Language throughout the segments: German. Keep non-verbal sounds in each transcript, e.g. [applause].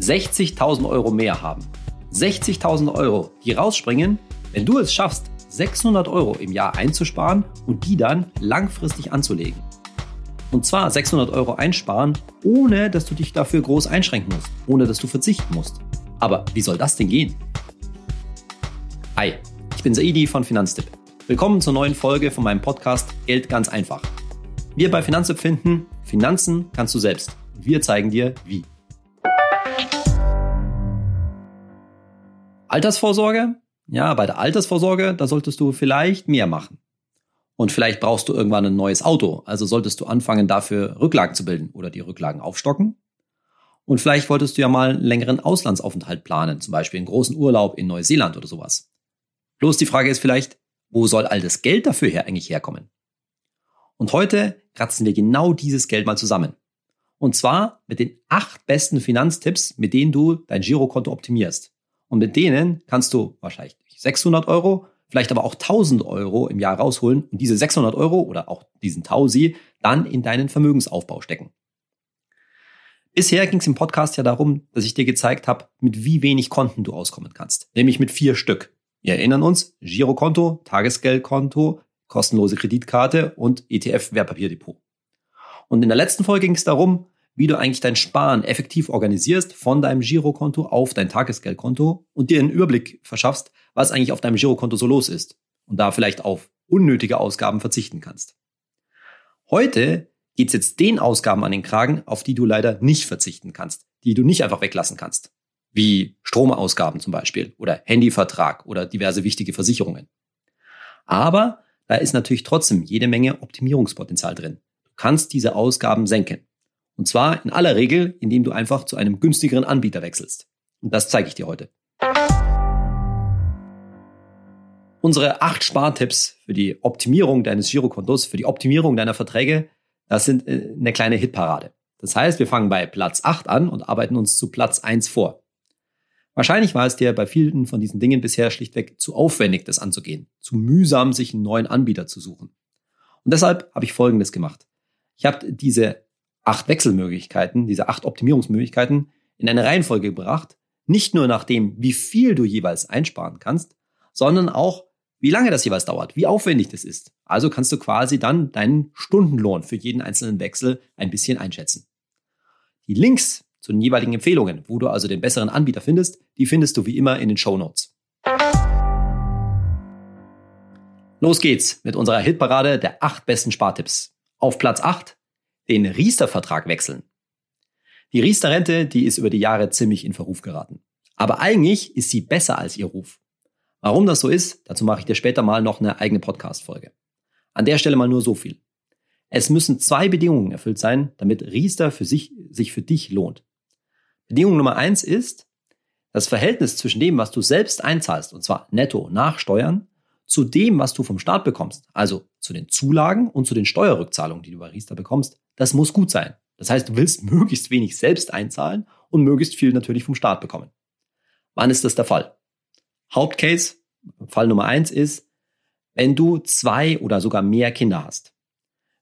60.000 Euro mehr haben. 60.000 Euro, die rausspringen, wenn du es schaffst, 600 Euro im Jahr einzusparen und die dann langfristig anzulegen. Und zwar 600 Euro einsparen, ohne dass du dich dafür groß einschränken musst, ohne dass du verzichten musst. Aber wie soll das denn gehen? Hi, ich bin Saidi von Finanztipp. Willkommen zur neuen Folge von meinem Podcast Geld ganz einfach. Wir bei Finanztipp finden, Finanzen kannst du selbst. Wir zeigen dir, wie. Altersvorsorge? Ja, bei der Altersvorsorge, da solltest du vielleicht mehr machen. Und vielleicht brauchst du irgendwann ein neues Auto, also solltest du anfangen, dafür Rücklagen zu bilden oder die Rücklagen aufstocken. Und vielleicht wolltest du ja mal einen längeren Auslandsaufenthalt planen, zum Beispiel einen großen Urlaub in Neuseeland oder sowas. Bloß die Frage ist vielleicht, wo soll all das Geld dafür her eigentlich herkommen? Und heute kratzen wir genau dieses Geld mal zusammen. Und zwar mit den acht besten Finanztipps, mit denen du dein Girokonto optimierst. Und mit denen kannst du wahrscheinlich 600 Euro, vielleicht aber auch 1000 Euro im Jahr rausholen und diese 600 Euro oder auch diesen Tausi dann in deinen Vermögensaufbau stecken. Bisher ging es im Podcast ja darum, dass ich dir gezeigt habe, mit wie wenig Konten du auskommen kannst, nämlich mit vier Stück. Wir erinnern uns, Girokonto, Tagesgeldkonto, kostenlose Kreditkarte und ETF-Wertpapierdepot. Und in der letzten Folge ging es darum, wie du eigentlich dein Sparen effektiv organisierst von deinem Girokonto auf dein Tagesgeldkonto und dir einen Überblick verschaffst, was eigentlich auf deinem Girokonto so los ist und da vielleicht auf unnötige Ausgaben verzichten kannst. Heute geht's jetzt den Ausgaben an den Kragen, auf die du leider nicht verzichten kannst, die du nicht einfach weglassen kannst, wie Stromausgaben zum Beispiel oder Handyvertrag oder diverse wichtige Versicherungen. Aber da ist natürlich trotzdem jede Menge Optimierungspotenzial drin. Du kannst diese Ausgaben senken. Und zwar in aller Regel, indem du einfach zu einem günstigeren Anbieter wechselst. Und das zeige ich dir heute. Unsere acht Spartipps für die Optimierung deines Girokontos, für die Optimierung deiner Verträge, das sind äh, eine kleine Hitparade. Das heißt, wir fangen bei Platz 8 an und arbeiten uns zu Platz 1 vor. Wahrscheinlich war es dir bei vielen von diesen Dingen bisher schlichtweg zu aufwendig, das anzugehen, zu mühsam, sich einen neuen Anbieter zu suchen. Und deshalb habe ich Folgendes gemacht. Ich habe diese acht Wechselmöglichkeiten, diese acht Optimierungsmöglichkeiten in eine Reihenfolge gebracht, nicht nur nach dem, wie viel du jeweils einsparen kannst, sondern auch, wie lange das jeweils dauert, wie aufwendig das ist. Also kannst du quasi dann deinen Stundenlohn für jeden einzelnen Wechsel ein bisschen einschätzen. Die Links zu den jeweiligen Empfehlungen, wo du also den besseren Anbieter findest, die findest du wie immer in den Show Notes. Los geht's mit unserer Hitparade der acht besten Spartipps. Auf Platz 8 den Riester-Vertrag wechseln. Die Riester-Rente, die ist über die Jahre ziemlich in Verruf geraten. Aber eigentlich ist sie besser als ihr Ruf. Warum das so ist, dazu mache ich dir später mal noch eine eigene Podcast-Folge. An der Stelle mal nur so viel. Es müssen zwei Bedingungen erfüllt sein, damit Riester für sich, sich für dich lohnt. Bedingung Nummer eins ist, das Verhältnis zwischen dem, was du selbst einzahlst, und zwar netto nach Steuern, zu dem, was du vom Staat bekommst, also zu den Zulagen und zu den Steuerrückzahlungen, die du bei Riester bekommst, das muss gut sein. Das heißt, du willst möglichst wenig selbst einzahlen und möglichst viel natürlich vom Staat bekommen. Wann ist das der Fall? Hauptcase, Fall Nummer eins ist, wenn du zwei oder sogar mehr Kinder hast.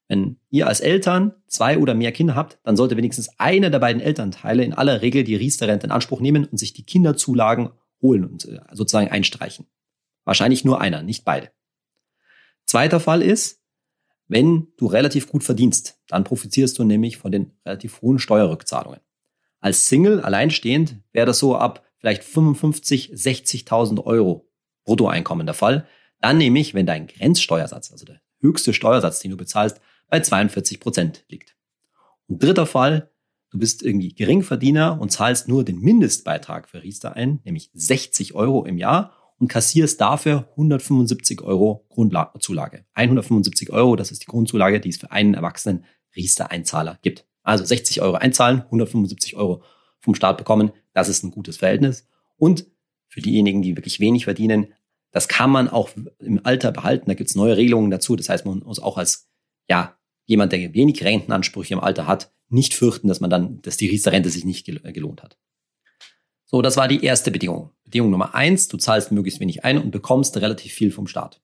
Wenn ihr als Eltern zwei oder mehr Kinder habt, dann sollte wenigstens einer der beiden Elternteile in aller Regel die Riester-Rente in Anspruch nehmen und sich die Kinderzulagen holen und äh, sozusagen einstreichen. Wahrscheinlich nur einer, nicht beide. Zweiter Fall ist, wenn du relativ gut verdienst, dann profitierst du nämlich von den relativ hohen Steuerrückzahlungen. Als Single alleinstehend wäre das so ab vielleicht 55, 60.000 Euro Bruttoeinkommen der Fall. Dann nämlich, wenn dein Grenzsteuersatz, also der höchste Steuersatz, den du bezahlst, bei 42 Prozent liegt. Und dritter Fall, du bist irgendwie Geringverdiener und zahlst nur den Mindestbeitrag für Riester ein, nämlich 60 Euro im Jahr und kassierst dafür 175 Euro Grundzulage. 175 Euro, das ist die Grundzulage, die es für einen erwachsenen Riester-Einzahler gibt. Also 60 Euro einzahlen, 175 Euro vom Staat bekommen, das ist ein gutes Verhältnis. Und für diejenigen, die wirklich wenig verdienen, das kann man auch im Alter behalten. Da gibt es neue Regelungen dazu. Das heißt, man muss auch als ja jemand, der wenig Rentenansprüche im Alter hat, nicht fürchten, dass man dann, dass die Riester-Rente sich nicht gelohnt hat. So, das war die erste Bedingung. Bedingung Nummer eins, du zahlst möglichst wenig ein und bekommst relativ viel vom Staat.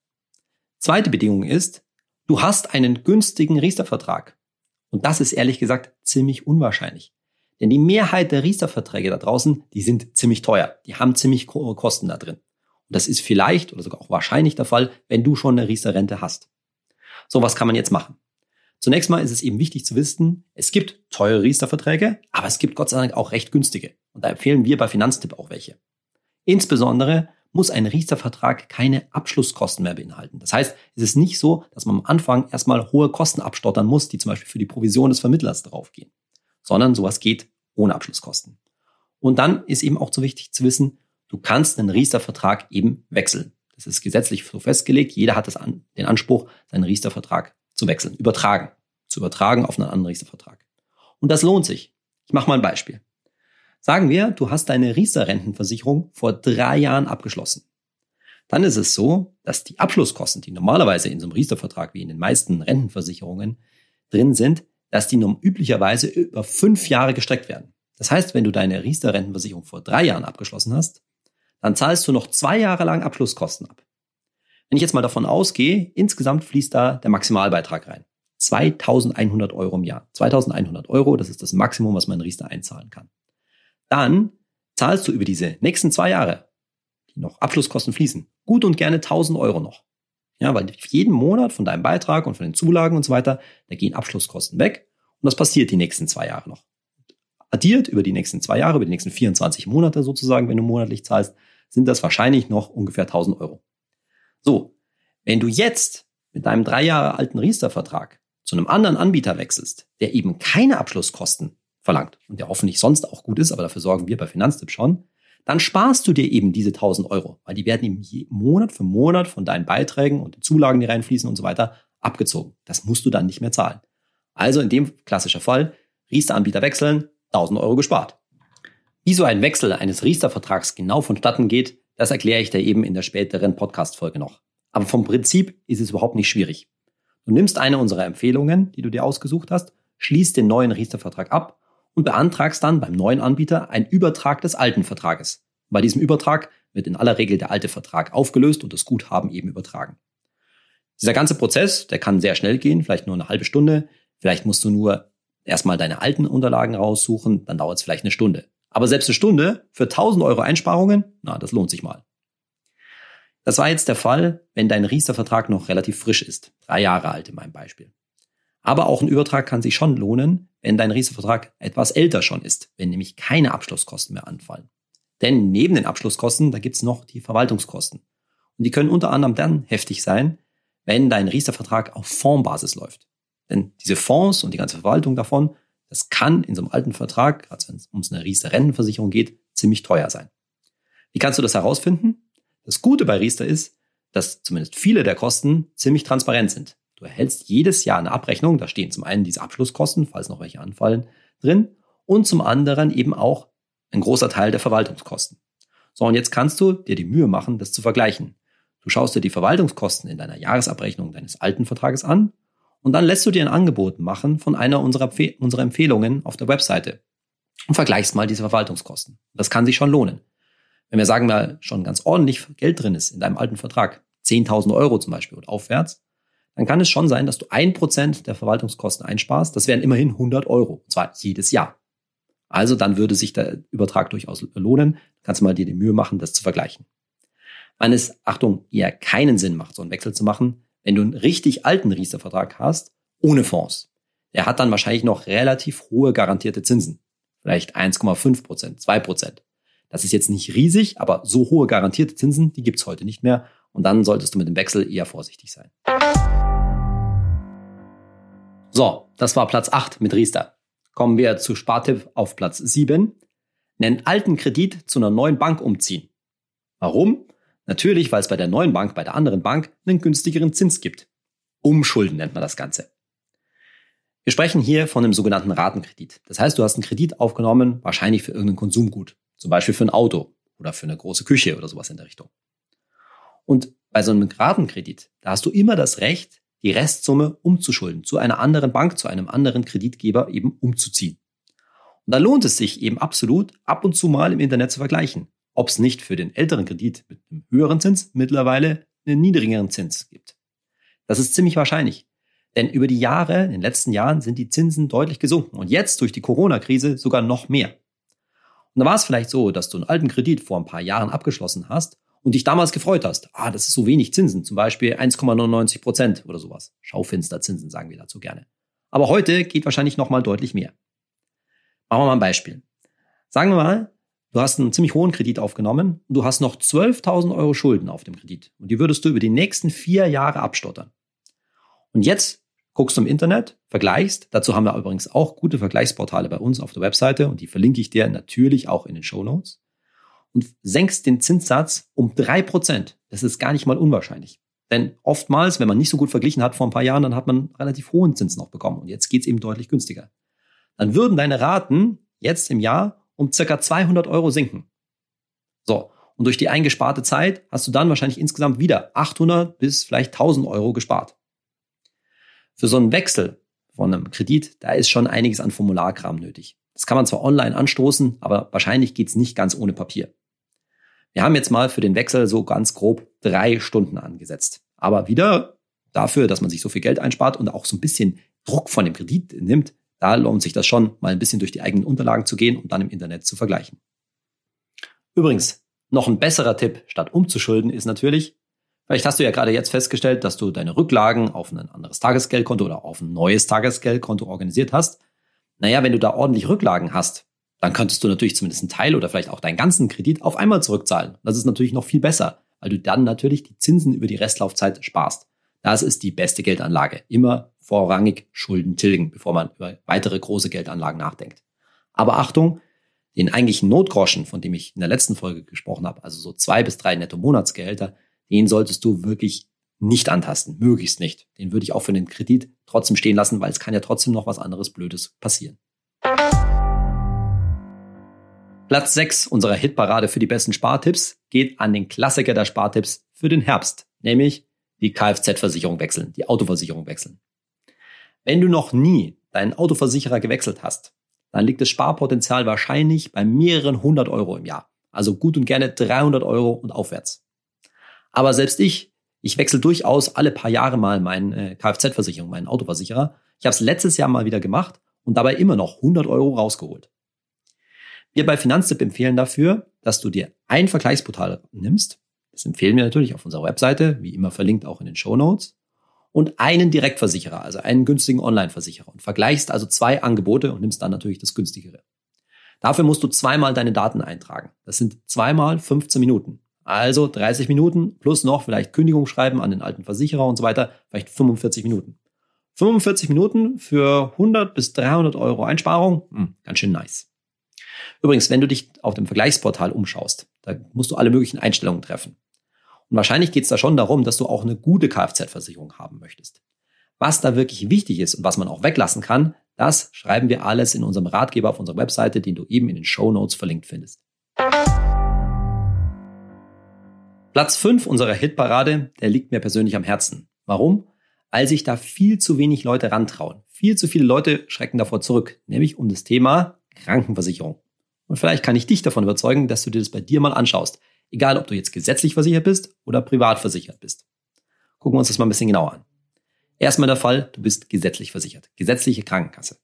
Zweite Bedingung ist, du hast einen günstigen Riester-Vertrag. Und das ist ehrlich gesagt ziemlich unwahrscheinlich. Denn die Mehrheit der Riester-Verträge da draußen, die sind ziemlich teuer. Die haben ziemlich hohe Kosten da drin. Und das ist vielleicht oder sogar auch wahrscheinlich der Fall, wenn du schon eine Riester-Rente hast. So, was kann man jetzt machen? Zunächst mal ist es eben wichtig zu wissen, es gibt teure Riester-Verträge, aber es gibt Gott sei Dank auch recht günstige. Und da empfehlen wir bei Finanztipp auch welche. Insbesondere muss ein Riester-Vertrag keine Abschlusskosten mehr beinhalten. Das heißt, es ist nicht so, dass man am Anfang erstmal hohe Kosten abstottern muss, die zum Beispiel für die Provision des Vermittlers draufgehen, sondern sowas geht ohne Abschlusskosten. Und dann ist eben auch so wichtig zu wissen, du kannst einen Riester-Vertrag eben wechseln. Das ist gesetzlich so festgelegt. Jeder hat an, den Anspruch, seinen Riester-Vertrag zu wechseln, übertragen, zu übertragen auf einen anderen Riester-Vertrag. Und das lohnt sich. Ich mache mal ein Beispiel. Sagen wir, du hast deine Riester-Rentenversicherung vor drei Jahren abgeschlossen. Dann ist es so, dass die Abschlusskosten, die normalerweise in so einem Riester-Vertrag wie in den meisten Rentenversicherungen drin sind, dass die üblicherweise über fünf Jahre gestreckt werden. Das heißt, wenn du deine Riester-Rentenversicherung vor drei Jahren abgeschlossen hast, dann zahlst du noch zwei Jahre lang Abschlusskosten ab. Wenn ich jetzt mal davon ausgehe, insgesamt fließt da der Maximalbeitrag rein. 2100 Euro im Jahr. 2100 Euro, das ist das Maximum, was man in Riester einzahlen kann dann zahlst du über diese nächsten zwei Jahre, die noch Abschlusskosten fließen, gut und gerne 1000 Euro noch. Ja, weil jeden Monat von deinem Beitrag und von den Zulagen und so weiter, da gehen Abschlusskosten weg und das passiert die nächsten zwei Jahre noch. Addiert über die nächsten zwei Jahre, über die nächsten 24 Monate sozusagen, wenn du monatlich zahlst, sind das wahrscheinlich noch ungefähr 1000 Euro. So, wenn du jetzt mit deinem drei Jahre alten Riester-Vertrag zu einem anderen Anbieter wechselst, der eben keine Abschlusskosten verlangt und der hoffentlich sonst auch gut ist, aber dafür sorgen wir bei Finanztipp schon, dann sparst du dir eben diese 1000 Euro, weil die werden eben Monat für Monat von deinen Beiträgen und den Zulagen, die reinfließen und so weiter, abgezogen. Das musst du dann nicht mehr zahlen. Also in dem klassischen Fall, Riester-Anbieter wechseln, 1000 Euro gespart. Wie so ein Wechsel eines Riester-Vertrags genau vonstatten geht, das erkläre ich dir eben in der späteren Podcast-Folge noch. Aber vom Prinzip ist es überhaupt nicht schwierig. Du nimmst eine unserer Empfehlungen, die du dir ausgesucht hast, schließt den neuen Riester-Vertrag ab und beantragst dann beim neuen Anbieter einen Übertrag des alten Vertrages. Bei diesem Übertrag wird in aller Regel der alte Vertrag aufgelöst und das Guthaben eben übertragen. Dieser ganze Prozess, der kann sehr schnell gehen, vielleicht nur eine halbe Stunde. Vielleicht musst du nur erstmal deine alten Unterlagen raussuchen, dann dauert es vielleicht eine Stunde. Aber selbst eine Stunde für 1000 Euro Einsparungen, na, das lohnt sich mal. Das war jetzt der Fall, wenn dein Riester-Vertrag noch relativ frisch ist. Drei Jahre alt in meinem Beispiel. Aber auch ein Übertrag kann sich schon lohnen, wenn dein Riester-Vertrag etwas älter schon ist, wenn nämlich keine Abschlusskosten mehr anfallen. Denn neben den Abschlusskosten, da gibt's noch die Verwaltungskosten. Und die können unter anderem dann heftig sein, wenn dein Riester-Vertrag auf Fondsbasis läuft. Denn diese Fonds und die ganze Verwaltung davon, das kann in so einem alten Vertrag, also wenn es um eine Riester-Rentenversicherung geht, ziemlich teuer sein. Wie kannst du das herausfinden? Das Gute bei Riester ist, dass zumindest viele der Kosten ziemlich transparent sind. Du erhältst jedes Jahr eine Abrechnung, da stehen zum einen diese Abschlusskosten, falls noch welche anfallen, drin und zum anderen eben auch ein großer Teil der Verwaltungskosten. So, und jetzt kannst du dir die Mühe machen, das zu vergleichen. Du schaust dir die Verwaltungskosten in deiner Jahresabrechnung deines alten Vertrages an und dann lässt du dir ein Angebot machen von einer unserer, unserer Empfehlungen auf der Webseite und vergleichst mal diese Verwaltungskosten. Das kann sich schon lohnen. Wenn wir sagen mal schon ganz ordentlich Geld drin ist in deinem alten Vertrag, 10.000 Euro zum Beispiel und aufwärts, dann kann es schon sein, dass du ein Prozent der Verwaltungskosten einsparst. Das wären immerhin 100 Euro, und zwar jedes Jahr. Also dann würde sich der Übertrag durchaus lohnen. Kannst du mal dir die Mühe machen, das zu vergleichen. Wann es, Achtung, eher keinen Sinn macht, so einen Wechsel zu machen, wenn du einen richtig alten Riester-Vertrag hast, ohne Fonds. Der hat dann wahrscheinlich noch relativ hohe garantierte Zinsen. Vielleicht 1,5 Prozent, 2 Prozent. Das ist jetzt nicht riesig, aber so hohe garantierte Zinsen, die gibt's heute nicht mehr. Und dann solltest du mit dem Wechsel eher vorsichtig sein. So, das war Platz 8 mit Riester. Kommen wir zu Spartipp auf Platz 7. Nen alten Kredit zu einer neuen Bank umziehen. Warum? Natürlich, weil es bei der neuen Bank, bei der anderen Bank, einen günstigeren Zins gibt. Umschulden nennt man das Ganze. Wir sprechen hier von einem sogenannten Ratenkredit. Das heißt, du hast einen Kredit aufgenommen, wahrscheinlich für irgendein Konsumgut. Zum Beispiel für ein Auto oder für eine große Küche oder sowas in der Richtung. Und bei so einem Ratenkredit, da hast du immer das Recht, die Restsumme umzuschulden, zu einer anderen Bank, zu einem anderen Kreditgeber eben umzuziehen. Und da lohnt es sich eben absolut, ab und zu mal im Internet zu vergleichen, ob es nicht für den älteren Kredit mit einem höheren Zins mittlerweile einen niedrigeren Zins gibt. Das ist ziemlich wahrscheinlich. Denn über die Jahre, in den letzten Jahren, sind die Zinsen deutlich gesunken und jetzt durch die Corona-Krise sogar noch mehr. Und da war es vielleicht so, dass du einen alten Kredit vor ein paar Jahren abgeschlossen hast und dich damals gefreut hast. Ah, das ist so wenig Zinsen, zum Beispiel 1,99 Prozent oder sowas. Schaufensterzinsen sagen wir dazu gerne. Aber heute geht wahrscheinlich noch mal deutlich mehr. Machen wir mal ein Beispiel. Sagen wir mal, du hast einen ziemlich hohen Kredit aufgenommen und du hast noch 12.000 Euro Schulden auf dem Kredit und die würdest du über die nächsten vier Jahre abstottern. Und jetzt guckst du im Internet, vergleichst. Dazu haben wir übrigens auch gute Vergleichsportale bei uns auf der Webseite und die verlinke ich dir natürlich auch in den Show Notes. Und senkst den Zinssatz um drei Prozent. Das ist gar nicht mal unwahrscheinlich. Denn oftmals, wenn man nicht so gut verglichen hat vor ein paar Jahren, dann hat man relativ hohen Zins noch bekommen. Und jetzt geht's eben deutlich günstiger. Dann würden deine Raten jetzt im Jahr um circa 200 Euro sinken. So. Und durch die eingesparte Zeit hast du dann wahrscheinlich insgesamt wieder 800 bis vielleicht 1000 Euro gespart. Für so einen Wechsel von einem Kredit, da ist schon einiges an Formularkram nötig. Das kann man zwar online anstoßen, aber wahrscheinlich geht's nicht ganz ohne Papier. Wir haben jetzt mal für den Wechsel so ganz grob drei Stunden angesetzt. Aber wieder dafür, dass man sich so viel Geld einspart und auch so ein bisschen Druck von dem Kredit nimmt, da lohnt sich das schon, mal ein bisschen durch die eigenen Unterlagen zu gehen und dann im Internet zu vergleichen. Übrigens, noch ein besserer Tipp, statt umzuschulden, ist natürlich, Vielleicht hast du ja gerade jetzt festgestellt, dass du deine Rücklagen auf ein anderes Tagesgeldkonto oder auf ein neues Tagesgeldkonto organisiert hast. Naja, wenn du da ordentlich Rücklagen hast, dann könntest du natürlich zumindest einen Teil oder vielleicht auch deinen ganzen Kredit auf einmal zurückzahlen. Das ist natürlich noch viel besser, weil du dann natürlich die Zinsen über die Restlaufzeit sparst. Das ist die beste Geldanlage. Immer vorrangig Schulden tilgen, bevor man über weitere große Geldanlagen nachdenkt. Aber Achtung, den eigentlichen Notgroschen, von dem ich in der letzten Folge gesprochen habe, also so zwei bis drei Netto-Monatsgehälter, den solltest du wirklich nicht antasten, möglichst nicht. Den würde ich auch für den Kredit trotzdem stehen lassen, weil es kann ja trotzdem noch was anderes Blödes passieren. Platz 6 unserer Hitparade für die besten Spartipps geht an den Klassiker der Spartipps für den Herbst, nämlich die Kfz-Versicherung wechseln, die Autoversicherung wechseln. Wenn du noch nie deinen Autoversicherer gewechselt hast, dann liegt das Sparpotenzial wahrscheinlich bei mehreren hundert Euro im Jahr. Also gut und gerne 300 Euro und aufwärts. Aber selbst ich, ich wechsle durchaus alle paar Jahre mal meine äh, Kfz-Versicherung, meinen Autoversicherer. Ich habe es letztes Jahr mal wieder gemacht und dabei immer noch 100 Euro rausgeholt. Wir bei Finanztipp empfehlen dafür, dass du dir ein Vergleichsportal nimmst. Das empfehlen wir natürlich auf unserer Webseite, wie immer verlinkt auch in den Show Notes. Und einen Direktversicherer, also einen günstigen Online-Versicherer. Und vergleichst also zwei Angebote und nimmst dann natürlich das günstigere. Dafür musst du zweimal deine Daten eintragen. Das sind zweimal 15 Minuten. Also 30 Minuten plus noch vielleicht Kündigung schreiben an den alten Versicherer und so weiter, vielleicht 45 Minuten. 45 Minuten für 100 bis 300 Euro Einsparung, hm, ganz schön nice. Übrigens, wenn du dich auf dem Vergleichsportal umschaust, da musst du alle möglichen Einstellungen treffen. Und wahrscheinlich geht es da schon darum, dass du auch eine gute Kfz-Versicherung haben möchtest. Was da wirklich wichtig ist und was man auch weglassen kann, das schreiben wir alles in unserem Ratgeber auf unserer Webseite, den du eben in den Show Notes verlinkt findest. Platz 5 unserer Hitparade, der liegt mir persönlich am Herzen. Warum? Weil sich da viel zu wenig Leute rantrauen. Viel zu viele Leute schrecken davor zurück, nämlich um das Thema Krankenversicherung. Und vielleicht kann ich dich davon überzeugen, dass du dir das bei dir mal anschaust. Egal, ob du jetzt gesetzlich versichert bist oder privat versichert bist. Gucken wir uns das mal ein bisschen genauer an. Erstmal der Fall, du bist gesetzlich versichert. Gesetzliche Krankenkasse.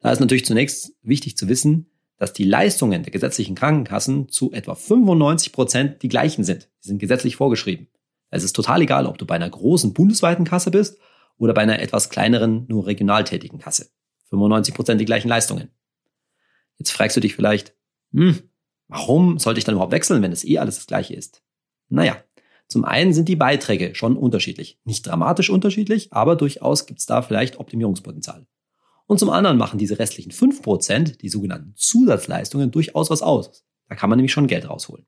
Da ist natürlich zunächst wichtig zu wissen, dass die Leistungen der gesetzlichen Krankenkassen zu etwa 95 Prozent die gleichen sind. Die sind gesetzlich vorgeschrieben. Es ist total egal, ob du bei einer großen bundesweiten Kasse bist oder bei einer etwas kleineren, nur regional tätigen Kasse. 95 Prozent die gleichen Leistungen. Jetzt fragst du dich vielleicht, hm, warum sollte ich dann überhaupt wechseln, wenn es eh alles das gleiche ist? Naja, zum einen sind die Beiträge schon unterschiedlich. Nicht dramatisch unterschiedlich, aber durchaus gibt es da vielleicht Optimierungspotenzial. Und zum anderen machen diese restlichen 5%, die sogenannten Zusatzleistungen, durchaus was aus. Da kann man nämlich schon Geld rausholen.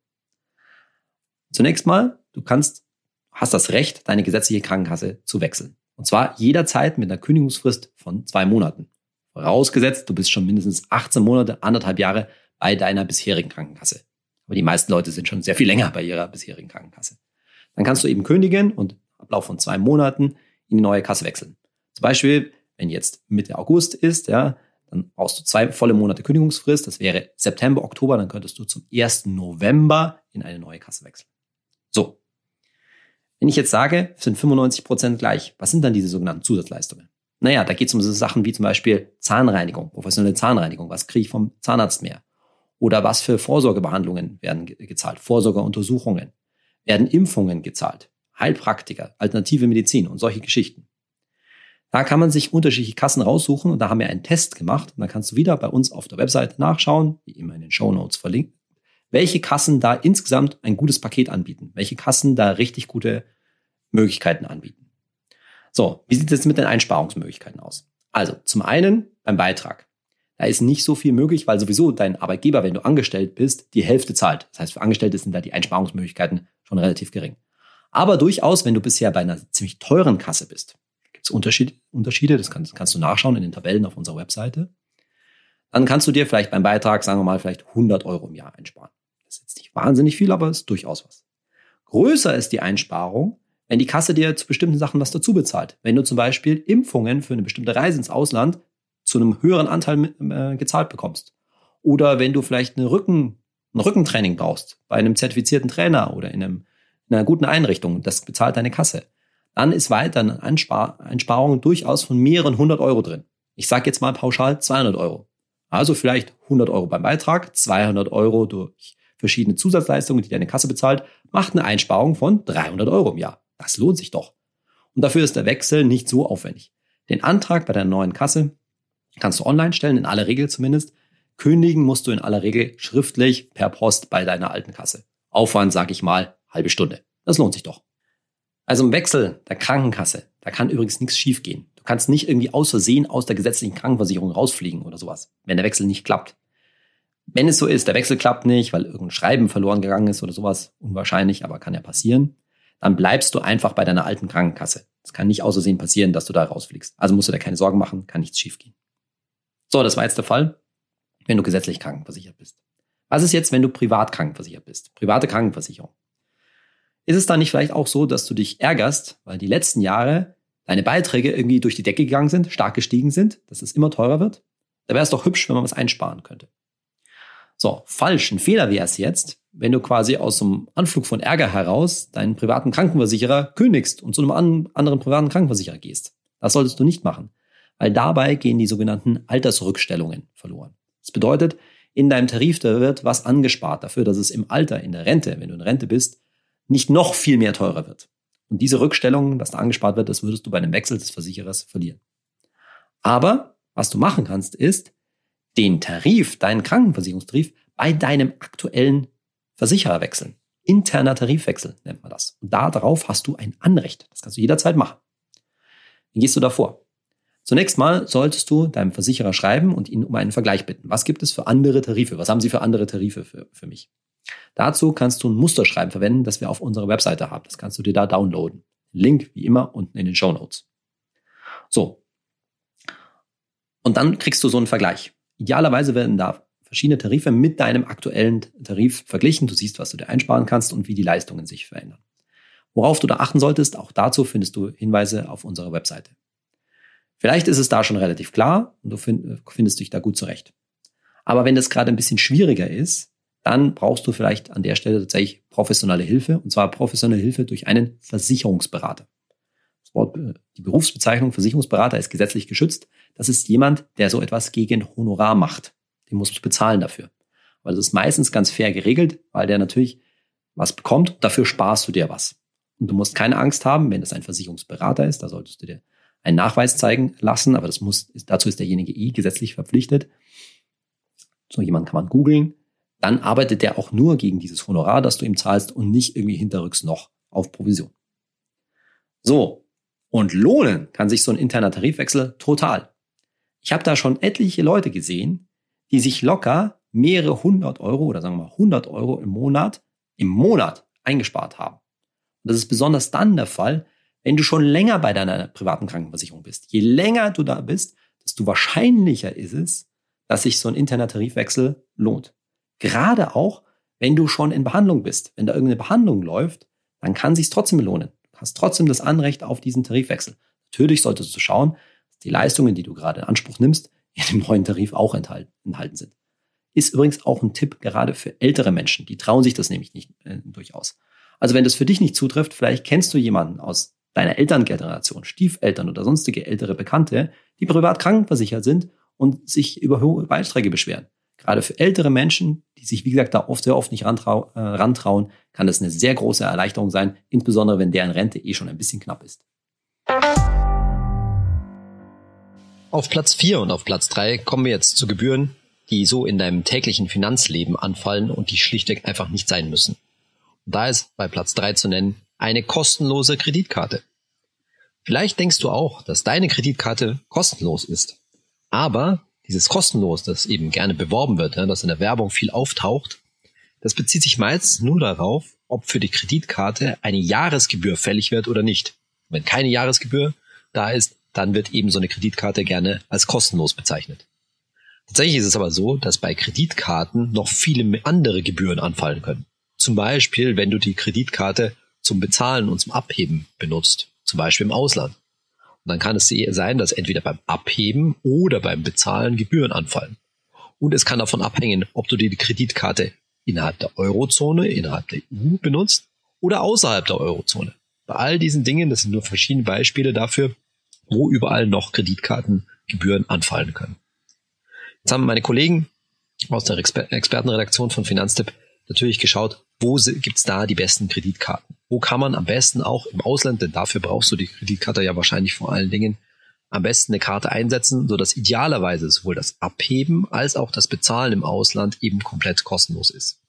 Zunächst mal, du kannst, hast das Recht, deine gesetzliche Krankenkasse zu wechseln. Und zwar jederzeit mit einer Kündigungsfrist von zwei Monaten. Vorausgesetzt, du bist schon mindestens 18 Monate, anderthalb Jahre bei deiner bisherigen Krankenkasse. Aber die meisten Leute sind schon sehr viel länger bei ihrer bisherigen Krankenkasse. Dann kannst du eben kündigen und Ablauf von zwei Monaten in die neue Kasse wechseln. Zum Beispiel, wenn jetzt Mitte August ist, ja, dann brauchst du zwei volle Monate Kündigungsfrist. Das wäre September, Oktober. Dann könntest du zum 1. November in eine neue Kasse wechseln. So. Wenn ich jetzt sage, sind 95 Prozent gleich, was sind dann diese sogenannten Zusatzleistungen? Naja, da geht es um so Sachen wie zum Beispiel Zahnreinigung, professionelle Zahnreinigung. Was kriege ich vom Zahnarzt mehr? Oder was für Vorsorgebehandlungen werden gezahlt? Vorsorgeuntersuchungen. Werden Impfungen gezahlt? Heilpraktiker, alternative Medizin und solche Geschichten. Da kann man sich unterschiedliche Kassen raussuchen und da haben wir einen Test gemacht und da kannst du wieder bei uns auf der Webseite nachschauen, wie immer in den Show Notes verlinkt, welche Kassen da insgesamt ein gutes Paket anbieten, welche Kassen da richtig gute Möglichkeiten anbieten. So, wie sieht es mit den Einsparungsmöglichkeiten aus? Also, zum einen beim Beitrag. Da ist nicht so viel möglich, weil sowieso dein Arbeitgeber, wenn du angestellt bist, die Hälfte zahlt. Das heißt, für Angestellte sind da die Einsparungsmöglichkeiten schon relativ gering. Aber durchaus, wenn du bisher bei einer ziemlich teuren Kasse bist, gibt es Unterschiede, Unterschiede, das kannst, kannst du nachschauen in den Tabellen auf unserer Webseite, dann kannst du dir vielleicht beim Beitrag, sagen wir mal, vielleicht 100 Euro im Jahr einsparen. Das ist jetzt nicht wahnsinnig viel, aber ist durchaus was. Größer ist die Einsparung, wenn die Kasse dir zu bestimmten Sachen was dazu bezahlt. Wenn du zum Beispiel Impfungen für eine bestimmte Reise ins Ausland zu einem höheren Anteil äh, gezahlt bekommst. Oder wenn du vielleicht eine Rücken, ein Rückentraining brauchst bei einem zertifizierten Trainer oder in, einem, in einer guten Einrichtung, das bezahlt deine Kasse. Dann ist weiter eine Einspar Einsparung durchaus von mehreren hundert Euro drin. Ich sage jetzt mal pauschal 200 Euro. Also vielleicht 100 Euro beim Beitrag, 200 Euro durch verschiedene Zusatzleistungen, die deine Kasse bezahlt, macht eine Einsparung von 300 Euro im Jahr. Das lohnt sich doch. Und dafür ist der Wechsel nicht so aufwendig. Den Antrag bei deiner neuen Kasse kannst du online stellen, in aller Regel zumindest. Kündigen musst du in aller Regel schriftlich per Post bei deiner alten Kasse. Aufwand, sag ich mal, halbe Stunde. Das lohnt sich doch. Also im Wechsel der Krankenkasse, da kann übrigens nichts schiefgehen. Du kannst nicht irgendwie aus Versehen aus der gesetzlichen Krankenversicherung rausfliegen oder sowas, wenn der Wechsel nicht klappt. Wenn es so ist, der Wechsel klappt nicht, weil irgendein Schreiben verloren gegangen ist oder sowas, unwahrscheinlich, aber kann ja passieren, dann bleibst du einfach bei deiner alten Krankenkasse. Es kann nicht außersehen passieren, dass du da rausfliegst. Also musst du dir keine Sorgen machen, kann nichts schiefgehen. So, das war jetzt der Fall, wenn du gesetzlich krankenversichert bist. Was ist jetzt, wenn du privat krankenversichert bist? Private Krankenversicherung. Ist es dann nicht vielleicht auch so, dass du dich ärgerst, weil die letzten Jahre deine Beiträge irgendwie durch die Decke gegangen sind, stark gestiegen sind, dass es immer teurer wird? Da wäre es doch hübsch, wenn man was einsparen könnte. So, falsch. Ein Fehler wäre es jetzt, wenn du quasi aus einem Anflug von Ärger heraus deinen privaten Krankenversicherer kündigst und zu einem anderen privaten Krankenversicherer gehst. Das solltest du nicht machen, weil dabei gehen die sogenannten Altersrückstellungen verloren. Das bedeutet, in deinem Tarif, da wird was angespart dafür, dass es im Alter, in der Rente, wenn du in Rente bist, nicht noch viel mehr teurer wird. Und diese Rückstellungen, was da angespart wird, das würdest du bei einem Wechsel des Versicherers verlieren. Aber was du machen kannst, ist, den Tarif, deinen Krankenversicherungstarif bei deinem aktuellen Versicherer wechseln. Interner Tarifwechsel nennt man das. Und darauf hast du ein Anrecht. Das kannst du jederzeit machen. Wie gehst du davor? Zunächst mal solltest du deinem Versicherer schreiben und ihn um einen Vergleich bitten. Was gibt es für andere Tarife? Was haben sie für andere Tarife für, für mich? Dazu kannst du ein Musterschreiben verwenden, das wir auf unserer Webseite haben. Das kannst du dir da downloaden. Link wie immer unten in den Show Notes. So. Und dann kriegst du so einen Vergleich. Idealerweise werden da verschiedene Tarife mit deinem aktuellen Tarif verglichen. Du siehst, was du dir einsparen kannst und wie die Leistungen sich verändern. Worauf du da achten solltest, auch dazu findest du Hinweise auf unserer Webseite. Vielleicht ist es da schon relativ klar und du findest dich da gut zurecht. Aber wenn das gerade ein bisschen schwieriger ist, dann brauchst du vielleicht an der Stelle tatsächlich professionelle Hilfe, und zwar professionelle Hilfe durch einen Versicherungsberater. Das Wort, äh, die Berufsbezeichnung Versicherungsberater ist gesetzlich geschützt. Das ist jemand, der so etwas gegen Honorar macht. Den musst du bezahlen dafür. Weil das ist meistens ganz fair geregelt, weil der natürlich was bekommt, dafür sparst du dir was. Und du musst keine Angst haben, wenn das ein Versicherungsberater ist, da solltest du dir einen Nachweis zeigen lassen, aber das muss, dazu ist derjenige eh gesetzlich verpflichtet. So jemand kann man googeln. Dann arbeitet der auch nur gegen dieses Honorar, das du ihm zahlst und nicht irgendwie hinterrücks noch auf Provision. So. Und lohnen kann sich so ein interner Tarifwechsel total. Ich habe da schon etliche Leute gesehen, die sich locker mehrere hundert Euro oder sagen wir mal 100 Euro im Monat, im Monat eingespart haben. Und das ist besonders dann der Fall, wenn du schon länger bei deiner privaten Krankenversicherung bist. Je länger du da bist, desto wahrscheinlicher ist es, dass sich so ein interner Tarifwechsel lohnt. Gerade auch, wenn du schon in Behandlung bist. Wenn da irgendeine Behandlung läuft, dann kann sich trotzdem lohnen. Du hast trotzdem das Anrecht auf diesen Tarifwechsel. Natürlich solltest du schauen, dass die Leistungen, die du gerade in Anspruch nimmst, in dem neuen Tarif auch enthalten, enthalten sind. Ist übrigens auch ein Tipp gerade für ältere Menschen. Die trauen sich das nämlich nicht äh, durchaus. Also wenn das für dich nicht zutrifft, vielleicht kennst du jemanden aus deiner Elterngeneration, Stiefeltern oder sonstige ältere Bekannte, die privat krankenversichert sind und sich über hohe Beiträge beschweren. Gerade für ältere Menschen, die sich, wie gesagt, da oft sehr oft nicht rantrau äh, rantrauen, kann das eine sehr große Erleichterung sein, insbesondere wenn deren Rente eh schon ein bisschen knapp ist. Auf Platz 4 und auf Platz 3 kommen wir jetzt zu Gebühren, die so in deinem täglichen Finanzleben anfallen und die schlichtweg einfach nicht sein müssen. Und da ist bei Platz 3 zu nennen eine kostenlose Kreditkarte. Vielleicht denkst du auch, dass deine Kreditkarte kostenlos ist. Aber dieses kostenlos, das eben gerne beworben wird, das in der Werbung viel auftaucht, das bezieht sich meist nur darauf, ob für die Kreditkarte eine Jahresgebühr fällig wird oder nicht. Wenn keine Jahresgebühr da ist, dann wird eben so eine Kreditkarte gerne als kostenlos bezeichnet. Tatsächlich ist es aber so, dass bei Kreditkarten noch viele andere Gebühren anfallen können. Zum Beispiel, wenn du die Kreditkarte zum Bezahlen und zum Abheben benutzt, zum Beispiel im Ausland. Und dann kann es sein, dass entweder beim Abheben oder beim Bezahlen Gebühren anfallen. Und es kann davon abhängen, ob du die Kreditkarte innerhalb der Eurozone, innerhalb der EU benutzt oder außerhalb der Eurozone. Bei all diesen Dingen, das sind nur verschiedene Beispiele dafür, wo überall noch Kreditkartengebühren anfallen können. Jetzt haben meine Kollegen aus der Exper Expertenredaktion von Finanztipp natürlich geschaut, wo gibt's da die besten Kreditkarten? Wo kann man am besten auch im Ausland, denn dafür brauchst du die Kreditkarte ja wahrscheinlich vor allen Dingen, am besten eine Karte einsetzen, so dass idealerweise sowohl das Abheben als auch das Bezahlen im Ausland eben komplett kostenlos ist.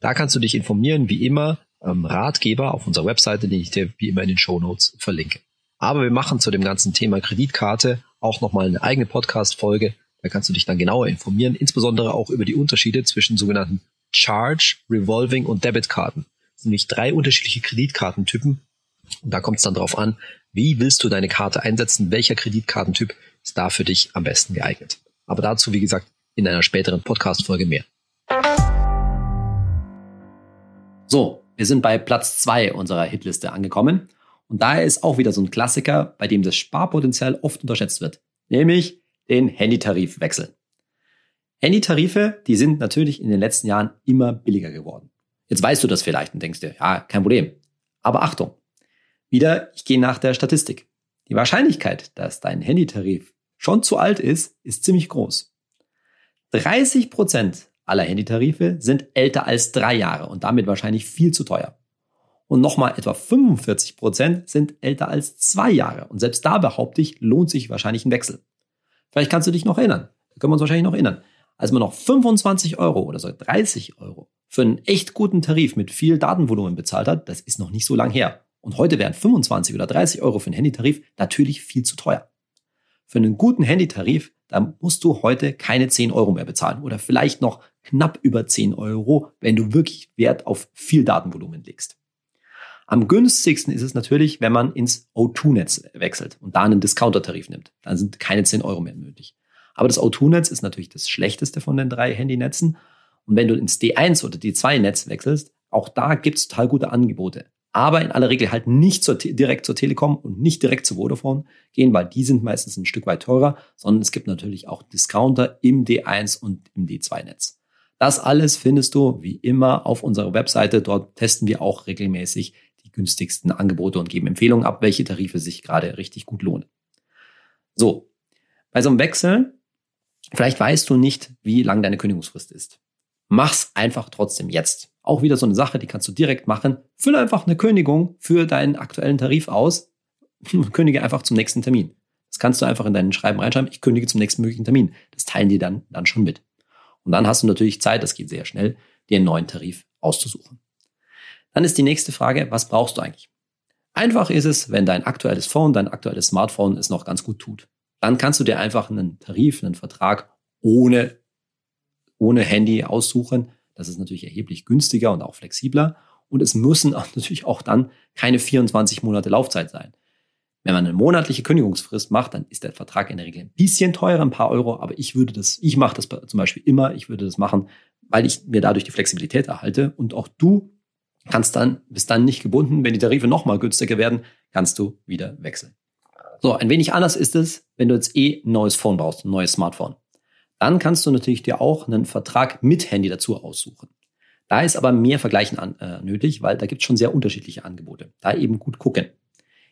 Da kannst du dich informieren, wie immer, ähm, Ratgeber auf unserer Webseite, den ich dir wie immer in den Show Notes verlinke. Aber wir machen zu dem ganzen Thema Kreditkarte auch nochmal eine eigene Podcast-Folge. Da kannst du dich dann genauer informieren, insbesondere auch über die Unterschiede zwischen sogenannten Charge, Revolving und Debitkarten. Das sind nämlich drei unterschiedliche Kreditkartentypen. Und da kommt es dann darauf an, wie willst du deine Karte einsetzen, welcher Kreditkartentyp ist da für dich am besten geeignet. Aber dazu, wie gesagt, in einer späteren Podcast-Folge mehr. So, wir sind bei Platz zwei unserer Hitliste angekommen. Und daher ist auch wieder so ein Klassiker, bei dem das Sparpotenzial oft unterschätzt wird, nämlich den Handytarif wechseln. Handytarife, die sind natürlich in den letzten Jahren immer billiger geworden. Jetzt weißt du das vielleicht und denkst dir, ja, kein Problem. Aber Achtung, wieder, ich gehe nach der Statistik. Die Wahrscheinlichkeit, dass dein Handytarif schon zu alt ist, ist ziemlich groß. 30 Prozent aller Handytarife sind älter als drei Jahre und damit wahrscheinlich viel zu teuer. Und nochmal etwa 45 Prozent sind älter als zwei Jahre. Und selbst da behaupte ich, lohnt sich wahrscheinlich ein Wechsel. Vielleicht kannst du dich noch erinnern. Da können wir uns wahrscheinlich noch erinnern. Als man noch 25 Euro oder so 30 Euro für einen echt guten Tarif mit viel Datenvolumen bezahlt hat, das ist noch nicht so lang her. Und heute wären 25 oder 30 Euro für einen Handytarif natürlich viel zu teuer. Für einen guten Handytarif, da musst du heute keine 10 Euro mehr bezahlen oder vielleicht noch knapp über 10 Euro, wenn du wirklich Wert auf viel Datenvolumen legst. Am günstigsten ist es natürlich, wenn man ins O2-Netz wechselt und da einen Discounter-Tarif nimmt. Dann sind keine 10 Euro mehr nötig. Aber das O2-Netz ist natürlich das schlechteste von den drei Handynetzen. Und wenn du ins D1 oder D2-Netz wechselst, auch da gibt es total gute Angebote. Aber in aller Regel halt nicht zur, direkt zur Telekom und nicht direkt zu Vodafone gehen, weil die sind meistens ein Stück weit teurer, sondern es gibt natürlich auch Discounter im D1 und im D2-Netz. Das alles findest du wie immer auf unserer Webseite. Dort testen wir auch regelmäßig günstigsten Angebote und geben Empfehlungen ab, welche Tarife sich gerade richtig gut lohnen. So, bei so einem Wechsel, vielleicht weißt du nicht, wie lang deine Kündigungsfrist ist. Mach's einfach trotzdem jetzt. Auch wieder so eine Sache, die kannst du direkt machen. Fülle einfach eine Kündigung für deinen aktuellen Tarif aus. Kündige einfach zum nächsten Termin. Das kannst du einfach in deinen Schreiben reinschreiben. Ich kündige zum nächsten möglichen Termin. Das teilen die dann, dann schon mit. Und dann hast du natürlich Zeit, das geht sehr schnell, dir einen neuen Tarif auszusuchen. Dann ist die nächste Frage, was brauchst du eigentlich? Einfach ist es, wenn dein aktuelles Phone, dein aktuelles Smartphone es noch ganz gut tut. Dann kannst du dir einfach einen Tarif, einen Vertrag ohne, ohne Handy aussuchen. Das ist natürlich erheblich günstiger und auch flexibler. Und es müssen [laughs] natürlich auch dann keine 24 Monate Laufzeit sein. Wenn man eine monatliche Kündigungsfrist macht, dann ist der Vertrag in der Regel ein bisschen teurer, ein paar Euro, aber ich würde das, ich mache das zum Beispiel immer, ich würde das machen, weil ich mir dadurch die Flexibilität erhalte und auch du kannst dann, bist dann nicht gebunden. Wenn die Tarife nochmal günstiger werden, kannst du wieder wechseln. So, ein wenig anders ist es, wenn du jetzt eh ein neues Phone brauchst, ein neues Smartphone. Dann kannst du natürlich dir auch einen Vertrag mit Handy dazu aussuchen. Da ist aber mehr Vergleichen an, äh, nötig, weil da gibt es schon sehr unterschiedliche Angebote. Da eben gut gucken.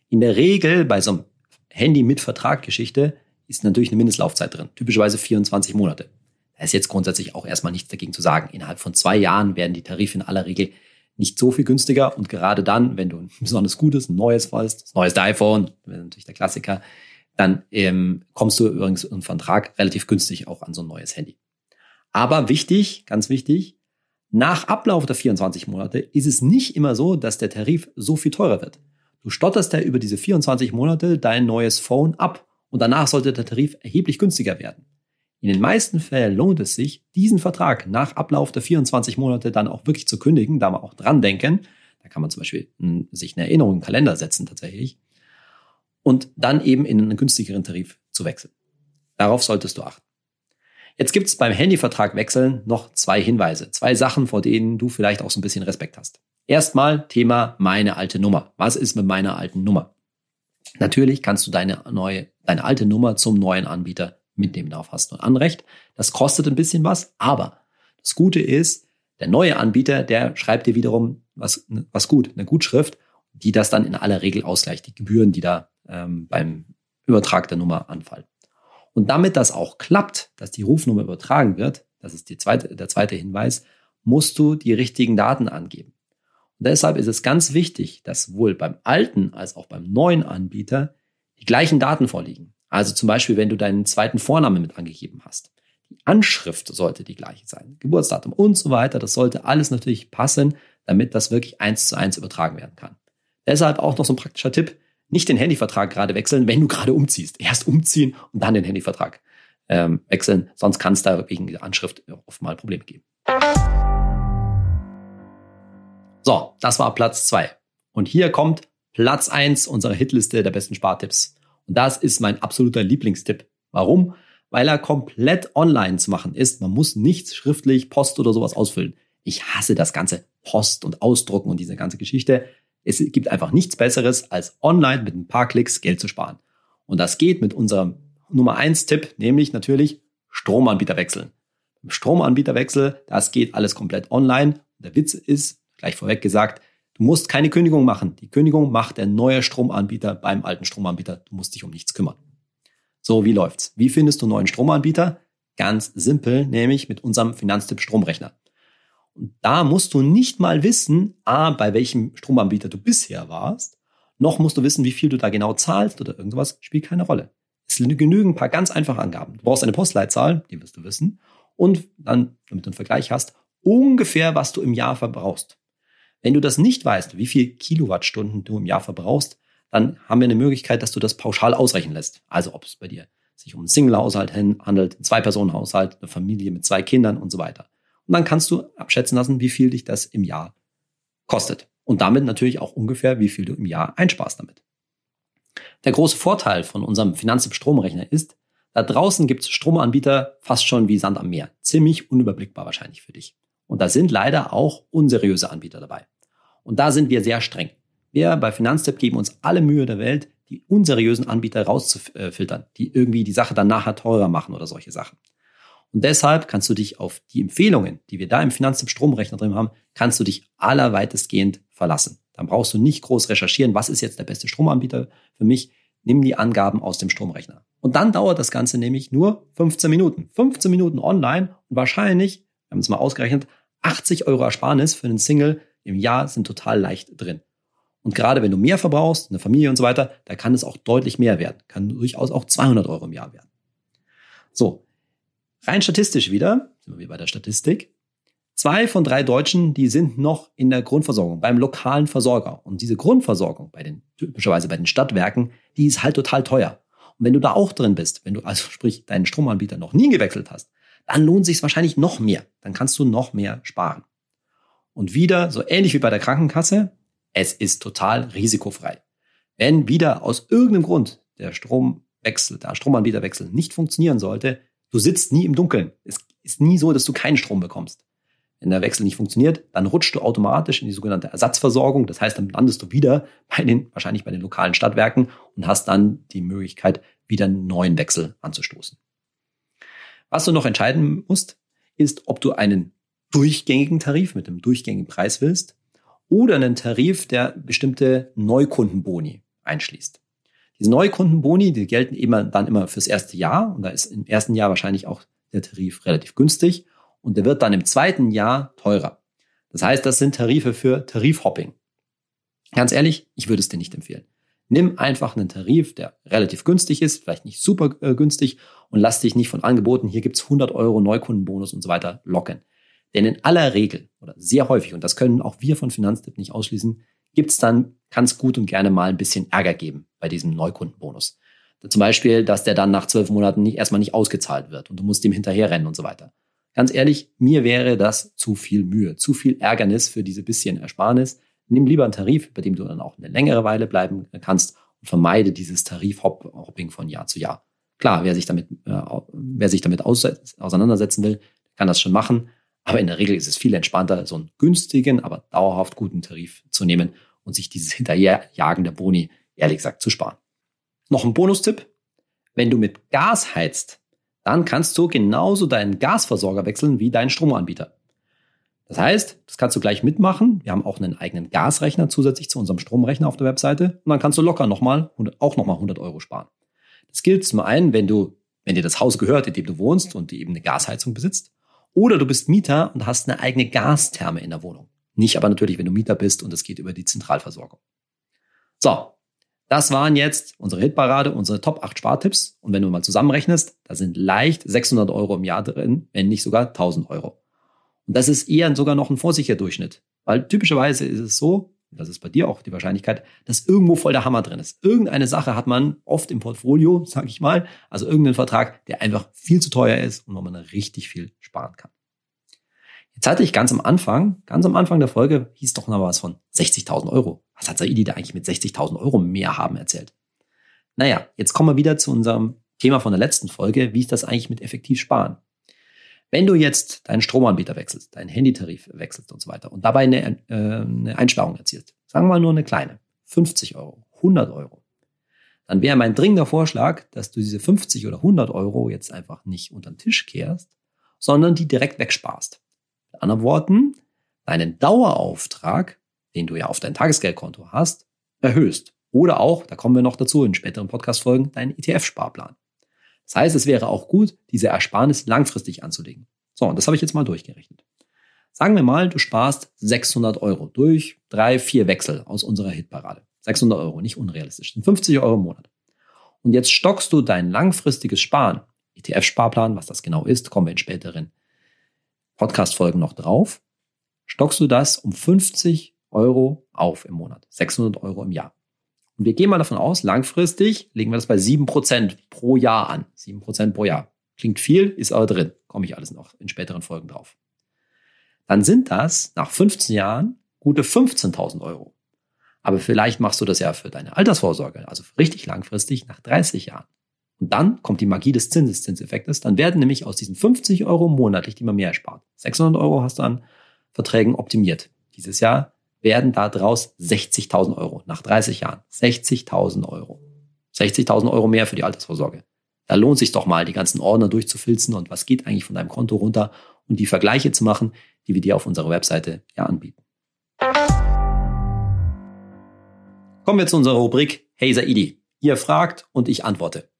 In der Regel bei so einem Handy mit Vertraggeschichte ist natürlich eine Mindestlaufzeit drin, typischerweise 24 Monate. Da ist jetzt grundsätzlich auch erstmal nichts dagegen zu sagen. Innerhalb von zwei Jahren werden die Tarife in aller Regel nicht so viel günstiger und gerade dann, wenn du ein besonders gutes, ein neues wollst, das neueste iPhone, das natürlich der Klassiker, dann ähm, kommst du übrigens im Vertrag relativ günstig auch an so ein neues Handy. Aber wichtig, ganz wichtig, nach Ablauf der 24 Monate ist es nicht immer so, dass der Tarif so viel teurer wird. Du stotterst ja über diese 24 Monate dein neues Phone ab und danach sollte der Tarif erheblich günstiger werden. In den meisten Fällen lohnt es sich, diesen Vertrag nach Ablauf der 24 Monate dann auch wirklich zu kündigen, da man auch dran denken. Da kann man zum Beispiel hm, sich eine Erinnerung im Kalender setzen tatsächlich und dann eben in einen günstigeren Tarif zu wechseln. Darauf solltest du achten. Jetzt gibt es beim Handyvertrag wechseln noch zwei Hinweise, zwei Sachen, vor denen du vielleicht auch so ein bisschen Respekt hast. Erstmal Thema meine alte Nummer. Was ist mit meiner alten Nummer? Natürlich kannst du deine neue, deine alte Nummer zum neuen Anbieter mitnehmen. Darauf hast du ein Anrecht. Das kostet ein bisschen was, aber das Gute ist, der neue Anbieter, der schreibt dir wiederum was, was gut, eine Gutschrift, die das dann in aller Regel ausgleicht, die Gebühren, die da ähm, beim Übertrag der Nummer anfallen. Und damit das auch klappt, dass die Rufnummer übertragen wird, das ist die zweite, der zweite Hinweis, musst du die richtigen Daten angeben. Und deshalb ist es ganz wichtig, dass sowohl beim alten als auch beim neuen Anbieter die gleichen Daten vorliegen. Also zum Beispiel, wenn du deinen zweiten Vornamen mit angegeben hast. Die Anschrift sollte die gleiche sein, Geburtsdatum und so weiter. Das sollte alles natürlich passen, damit das wirklich eins zu eins übertragen werden kann. Deshalb auch noch so ein praktischer Tipp nicht den Handyvertrag gerade wechseln, wenn du gerade umziehst. Erst umziehen und dann den Handyvertrag ähm, wechseln. Sonst kann es da wegen der Anschrift oft mal Probleme geben. So, das war Platz zwei. Und hier kommt Platz eins unserer Hitliste der besten Spartipps. Und das ist mein absoluter Lieblingstipp. Warum? Weil er komplett online zu machen ist. Man muss nichts schriftlich, Post oder sowas ausfüllen. Ich hasse das ganze Post und Ausdrucken und diese ganze Geschichte. Es gibt einfach nichts Besseres, als online mit ein paar Klicks Geld zu sparen. Und das geht mit unserem Nummer eins Tipp, nämlich natürlich Stromanbieter wechseln. Stromanbieterwechsel, das geht alles komplett online. Der Witz ist, gleich vorweg gesagt, du musst keine Kündigung machen. Die Kündigung macht der neue Stromanbieter beim alten Stromanbieter. Du musst dich um nichts kümmern. So, wie läuft's? Wie findest du einen neuen Stromanbieter? Ganz simpel, nämlich mit unserem Finanztipp Stromrechner. Und da musst du nicht mal wissen, A, bei welchem Stromanbieter du bisher warst, noch musst du wissen, wie viel du da genau zahlst oder irgendwas, spielt keine Rolle. Es genügen ein paar ganz einfache Angaben. Du brauchst eine Postleitzahl, die wirst du wissen, und dann, damit du einen Vergleich hast, ungefähr, was du im Jahr verbrauchst. Wenn du das nicht weißt, wie viel Kilowattstunden du im Jahr verbrauchst, dann haben wir eine Möglichkeit, dass du das pauschal ausrechnen lässt. Also ob es bei dir sich um einen Single-Haushalt handelt, einen Zwei-Personen-Haushalt, eine Familie mit zwei Kindern und so weiter. Und dann kannst du abschätzen lassen, wie viel dich das im Jahr kostet. Und damit natürlich auch ungefähr, wie viel du im Jahr einsparst damit. Der große Vorteil von unserem Finanztipp-Stromrechner ist, da draußen gibt es Stromanbieter fast schon wie Sand am Meer. Ziemlich unüberblickbar wahrscheinlich für dich. Und da sind leider auch unseriöse Anbieter dabei. Und da sind wir sehr streng. Wir bei Finanztipp geben uns alle Mühe der Welt, die unseriösen Anbieter rauszufiltern, die irgendwie die Sache dann nachher teurer machen oder solche Sachen. Und deshalb kannst du dich auf die Empfehlungen, die wir da im Finanztipp Stromrechner drin haben, kannst du dich allerweitestgehend verlassen. Dann brauchst du nicht groß recherchieren, was ist jetzt der beste Stromanbieter für mich. Nimm die Angaben aus dem Stromrechner. Und dann dauert das Ganze nämlich nur 15 Minuten. 15 Minuten online und wahrscheinlich, wir haben es mal ausgerechnet, 80 Euro Ersparnis für einen Single im Jahr sind total leicht drin. Und gerade wenn du mehr verbrauchst, eine Familie und so weiter, da kann es auch deutlich mehr werden. Kann durchaus auch 200 Euro im Jahr werden. So, Rein statistisch wieder, sind wir bei der Statistik. Zwei von drei Deutschen, die sind noch in der Grundversorgung, beim lokalen Versorger. Und diese Grundversorgung bei den, typischerweise bei den Stadtwerken, die ist halt total teuer. Und wenn du da auch drin bist, wenn du also sprich deinen Stromanbieter noch nie gewechselt hast, dann lohnt sich wahrscheinlich noch mehr. Dann kannst du noch mehr sparen. Und wieder, so ähnlich wie bei der Krankenkasse, es ist total risikofrei. Wenn wieder aus irgendeinem Grund der Stromwechsel, der Stromanbieterwechsel nicht funktionieren sollte, Du sitzt nie im Dunkeln. Es ist nie so, dass du keinen Strom bekommst. Wenn der Wechsel nicht funktioniert, dann rutschst du automatisch in die sogenannte Ersatzversorgung. Das heißt, dann landest du wieder bei den, wahrscheinlich bei den lokalen Stadtwerken und hast dann die Möglichkeit, wieder einen neuen Wechsel anzustoßen. Was du noch entscheiden musst, ist, ob du einen durchgängigen Tarif mit einem durchgängigen Preis willst oder einen Tarif, der bestimmte Neukundenboni einschließt. Diese Neukundenboni, die gelten immer dann immer fürs erste Jahr und da ist im ersten Jahr wahrscheinlich auch der Tarif relativ günstig und der wird dann im zweiten Jahr teurer. Das heißt, das sind Tarife für Tarifhopping. Ganz ehrlich, ich würde es dir nicht empfehlen. Nimm einfach einen Tarif, der relativ günstig ist, vielleicht nicht super äh, günstig und lass dich nicht von Angeboten, hier gibt's 100 Euro Neukundenbonus und so weiter, locken. Denn in aller Regel oder sehr häufig, und das können auch wir von Finanztipp nicht ausschließen, gibt's dann, kann gut und gerne mal ein bisschen Ärger geben bei diesem Neukundenbonus. Zum Beispiel, dass der dann nach zwölf Monaten nicht, erstmal nicht ausgezahlt wird und du musst dem hinterherrennen und so weiter. Ganz ehrlich, mir wäre das zu viel Mühe, zu viel Ärgernis für diese bisschen Ersparnis. Nimm lieber einen Tarif, bei dem du dann auch eine längere Weile bleiben kannst und vermeide dieses Tarifhopping von Jahr zu Jahr. Klar, wer sich damit, äh, wer sich damit auseinandersetzen will, kann das schon machen. Aber in der Regel ist es viel entspannter, so einen günstigen, aber dauerhaft guten Tarif zu nehmen und sich dieses Hinterherjagen der Boni, ehrlich gesagt, zu sparen. Noch ein Bonustipp. Wenn du mit Gas heizt, dann kannst du genauso deinen Gasversorger wechseln wie deinen Stromanbieter. Das heißt, das kannst du gleich mitmachen. Wir haben auch einen eigenen Gasrechner zusätzlich zu unserem Stromrechner auf der Webseite. Und dann kannst du locker nochmal, auch nochmal 100 Euro sparen. Das gilt zum einen, wenn du, wenn dir das Haus gehört, in dem du wohnst und die eben eine Gasheizung besitzt. Oder du bist Mieter und hast eine eigene Gastherme in der Wohnung. Nicht aber natürlich, wenn du Mieter bist und es geht über die Zentralversorgung. So, das waren jetzt unsere Hitparade, unsere Top 8 Spartipps. Und wenn du mal zusammenrechnest, da sind leicht 600 Euro im Jahr drin, wenn nicht sogar 1000 Euro. Und das ist eher sogar noch ein vorsichtiger Durchschnitt. Weil typischerweise ist es so, das ist bei dir auch die Wahrscheinlichkeit, dass irgendwo voll der Hammer drin ist. Irgendeine Sache hat man oft im Portfolio, sage ich mal, also irgendeinen Vertrag, der einfach viel zu teuer ist und wo man richtig viel sparen kann. Jetzt hatte ich ganz am Anfang, ganz am Anfang der Folge, hieß doch noch was von 60.000 Euro. Was hat Saidi da eigentlich mit 60.000 Euro mehr haben erzählt? Naja, jetzt kommen wir wieder zu unserem Thema von der letzten Folge. Wie ist das eigentlich mit effektiv sparen? Wenn du jetzt deinen Stromanbieter wechselst, deinen Handytarif wechselst und so weiter und dabei eine, äh, eine Einsparung erzielst, sagen wir mal nur eine kleine, 50 Euro, 100 Euro, dann wäre mein dringender Vorschlag, dass du diese 50 oder 100 Euro jetzt einfach nicht unter den Tisch kehrst, sondern die direkt wegsparst. Mit anderen Worten, deinen Dauerauftrag, den du ja auf dein Tagesgeldkonto hast, erhöhst. Oder auch, da kommen wir noch dazu in späteren Podcast-Folgen, deinen ETF-Sparplan. Das heißt, es wäre auch gut, diese Ersparnis langfristig anzulegen. So, und das habe ich jetzt mal durchgerechnet. Sagen wir mal, du sparst 600 Euro durch drei, vier Wechsel aus unserer Hitparade. 600 Euro, nicht unrealistisch, sind 50 Euro im Monat. Und jetzt stockst du dein langfristiges Sparen, ETF-Sparplan, was das genau ist, kommen wir in späteren Podcast-Folgen noch drauf, stockst du das um 50 Euro auf im Monat. 600 Euro im Jahr. Und wir gehen mal davon aus, langfristig legen wir das bei 7% pro Jahr an. 7% pro Jahr. Klingt viel, ist aber drin. Komme ich alles noch in späteren Folgen drauf. Dann sind das nach 15 Jahren gute 15.000 Euro. Aber vielleicht machst du das ja für deine Altersvorsorge, also richtig langfristig nach 30 Jahren. Und dann kommt die Magie des Zinseszinseffektes. Dann werden nämlich aus diesen 50 Euro monatlich, die man mehr erspart, 600 Euro hast du an Verträgen optimiert. Dieses Jahr werden da draus 60.000 Euro nach 30 Jahren. 60.000 Euro. 60.000 Euro mehr für die Altersvorsorge. Da lohnt sich doch mal, die ganzen Ordner durchzufilzen und was geht eigentlich von deinem Konto runter und die Vergleiche zu machen, die wir dir auf unserer Webseite ja anbieten. Kommen wir zu unserer Rubrik Hey Saidi. Ihr fragt und ich antworte.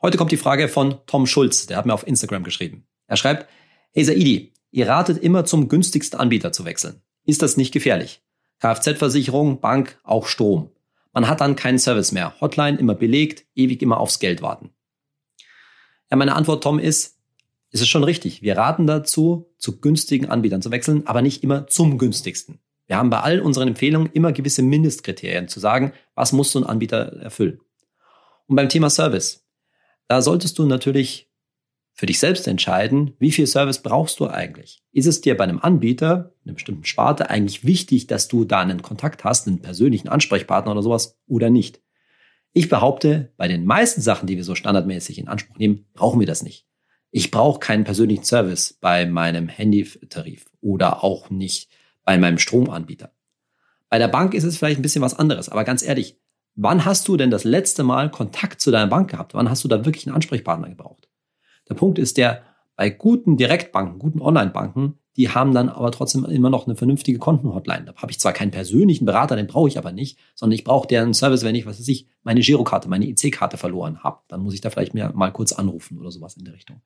Heute kommt die Frage von Tom Schulz, der hat mir auf Instagram geschrieben. Er schreibt, Hey Saidi, ihr ratet immer zum günstigsten Anbieter zu wechseln. Ist das nicht gefährlich? Kfz-Versicherung, Bank, auch Strom. Man hat dann keinen Service mehr. Hotline immer belegt, ewig immer aufs Geld warten. Ja, meine Antwort, Tom, ist, ist es schon richtig. Wir raten dazu, zu günstigen Anbietern zu wechseln, aber nicht immer zum günstigsten. Wir haben bei all unseren Empfehlungen immer gewisse Mindestkriterien zu sagen, was muss so ein Anbieter erfüllen. Und beim Thema Service. Da solltest du natürlich für dich selbst entscheiden, wie viel Service brauchst du eigentlich. Ist es dir bei einem Anbieter, einer bestimmten Sparte eigentlich wichtig, dass du da einen Kontakt hast, einen persönlichen Ansprechpartner oder sowas oder nicht? Ich behaupte, bei den meisten Sachen, die wir so standardmäßig in Anspruch nehmen, brauchen wir das nicht. Ich brauche keinen persönlichen Service bei meinem Handytarif oder auch nicht bei meinem Stromanbieter. Bei der Bank ist es vielleicht ein bisschen was anderes, aber ganz ehrlich, Wann hast du denn das letzte Mal Kontakt zu deiner Bank gehabt? Wann hast du da wirklich einen Ansprechpartner gebraucht? Der Punkt ist der, bei guten Direktbanken, guten Online-Banken, die haben dann aber trotzdem immer noch eine vernünftige Kontenhotline. Da habe ich zwar keinen persönlichen Berater, den brauche ich aber nicht, sondern ich brauche deren Service, wenn ich, was weiß ich, meine Girokarte, meine IC-Karte verloren habe. Dann muss ich da vielleicht mir mal kurz anrufen oder sowas in der Richtung.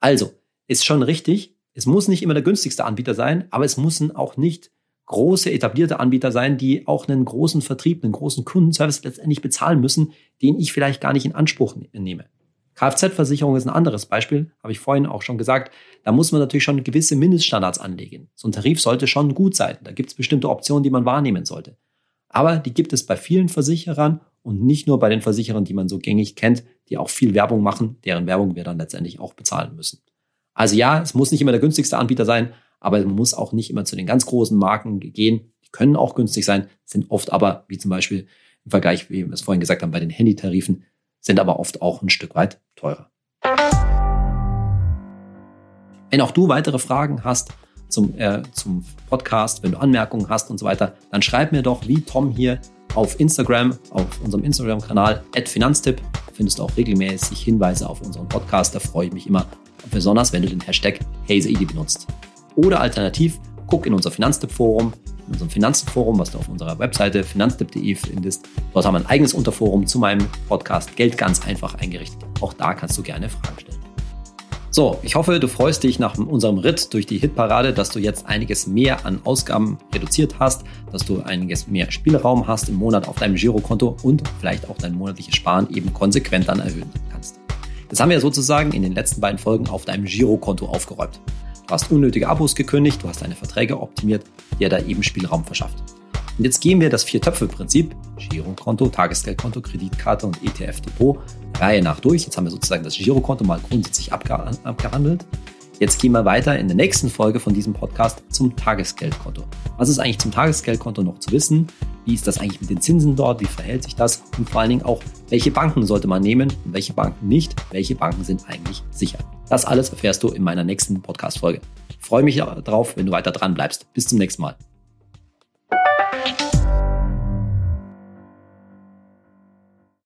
Also, ist schon richtig. Es muss nicht immer der günstigste Anbieter sein, aber es müssen auch nicht große etablierte Anbieter sein, die auch einen großen Vertrieb, einen großen Kundenservice letztendlich bezahlen müssen, den ich vielleicht gar nicht in Anspruch ne-, nehme. Kfz-Versicherung ist ein anderes Beispiel, habe ich vorhin auch schon gesagt. Da muss man natürlich schon gewisse Mindeststandards anlegen. So ein Tarif sollte schon gut sein. Da gibt es bestimmte Optionen, die man wahrnehmen sollte. Aber die gibt es bei vielen Versicherern und nicht nur bei den Versicherern, die man so gängig kennt, die auch viel Werbung machen, deren Werbung wir dann letztendlich auch bezahlen müssen. Also ja, es muss nicht immer der günstigste Anbieter sein, aber man muss auch nicht immer zu den ganz großen Marken gehen. Die können auch günstig sein, sind oft aber, wie zum Beispiel im Vergleich, wie wir es vorhin gesagt haben, bei den Handytarifen, sind aber oft auch ein Stück weit teurer. Wenn auch du weitere Fragen hast zum, äh, zum Podcast, wenn du Anmerkungen hast und so weiter, dann schreib mir doch wie Tom hier auf Instagram, auf unserem Instagram-Kanal @finanztipp findest du auch regelmäßig Hinweise auf unseren Podcast. Da freue ich mich immer, besonders wenn du den Hashtag HeySaidi benutzt. Oder alternativ, guck in unser Finanztipp-Forum in unserem Finanzenforum, was du auf unserer Webseite finanztipp.de findest. Dort haben wir ein eigenes Unterforum zu meinem Podcast Geld ganz einfach eingerichtet. Auch da kannst du gerne Fragen stellen. So, ich hoffe, du freust dich nach unserem Ritt durch die Hitparade, dass du jetzt einiges mehr an Ausgaben reduziert hast, dass du einiges mehr Spielraum hast im Monat auf deinem Girokonto und vielleicht auch dein monatliches Sparen eben konsequent dann erhöhen kannst. Das haben wir sozusagen in den letzten beiden Folgen auf deinem Girokonto aufgeräumt. Du hast unnötige Abos gekündigt, du hast deine Verträge optimiert, dir da eben Spielraum verschafft. Und jetzt gehen wir das Vier-Töpfe-Prinzip, Girokonto, Tagesgeldkonto, Kreditkarte und ETF-Depot, Reihe nach durch. Jetzt haben wir sozusagen das Girokonto mal grundsätzlich abgehandelt. Jetzt gehen wir weiter in der nächsten Folge von diesem Podcast zum Tagesgeldkonto. Was ist eigentlich zum Tagesgeldkonto noch zu wissen? Wie ist das eigentlich mit den Zinsen dort? Wie verhält sich das? Und vor allen Dingen auch, welche Banken sollte man nehmen und welche Banken nicht? Welche Banken sind eigentlich sicher? Das alles erfährst du in meiner nächsten Podcast-Folge. Freue mich darauf, wenn du weiter dran bleibst. Bis zum nächsten Mal.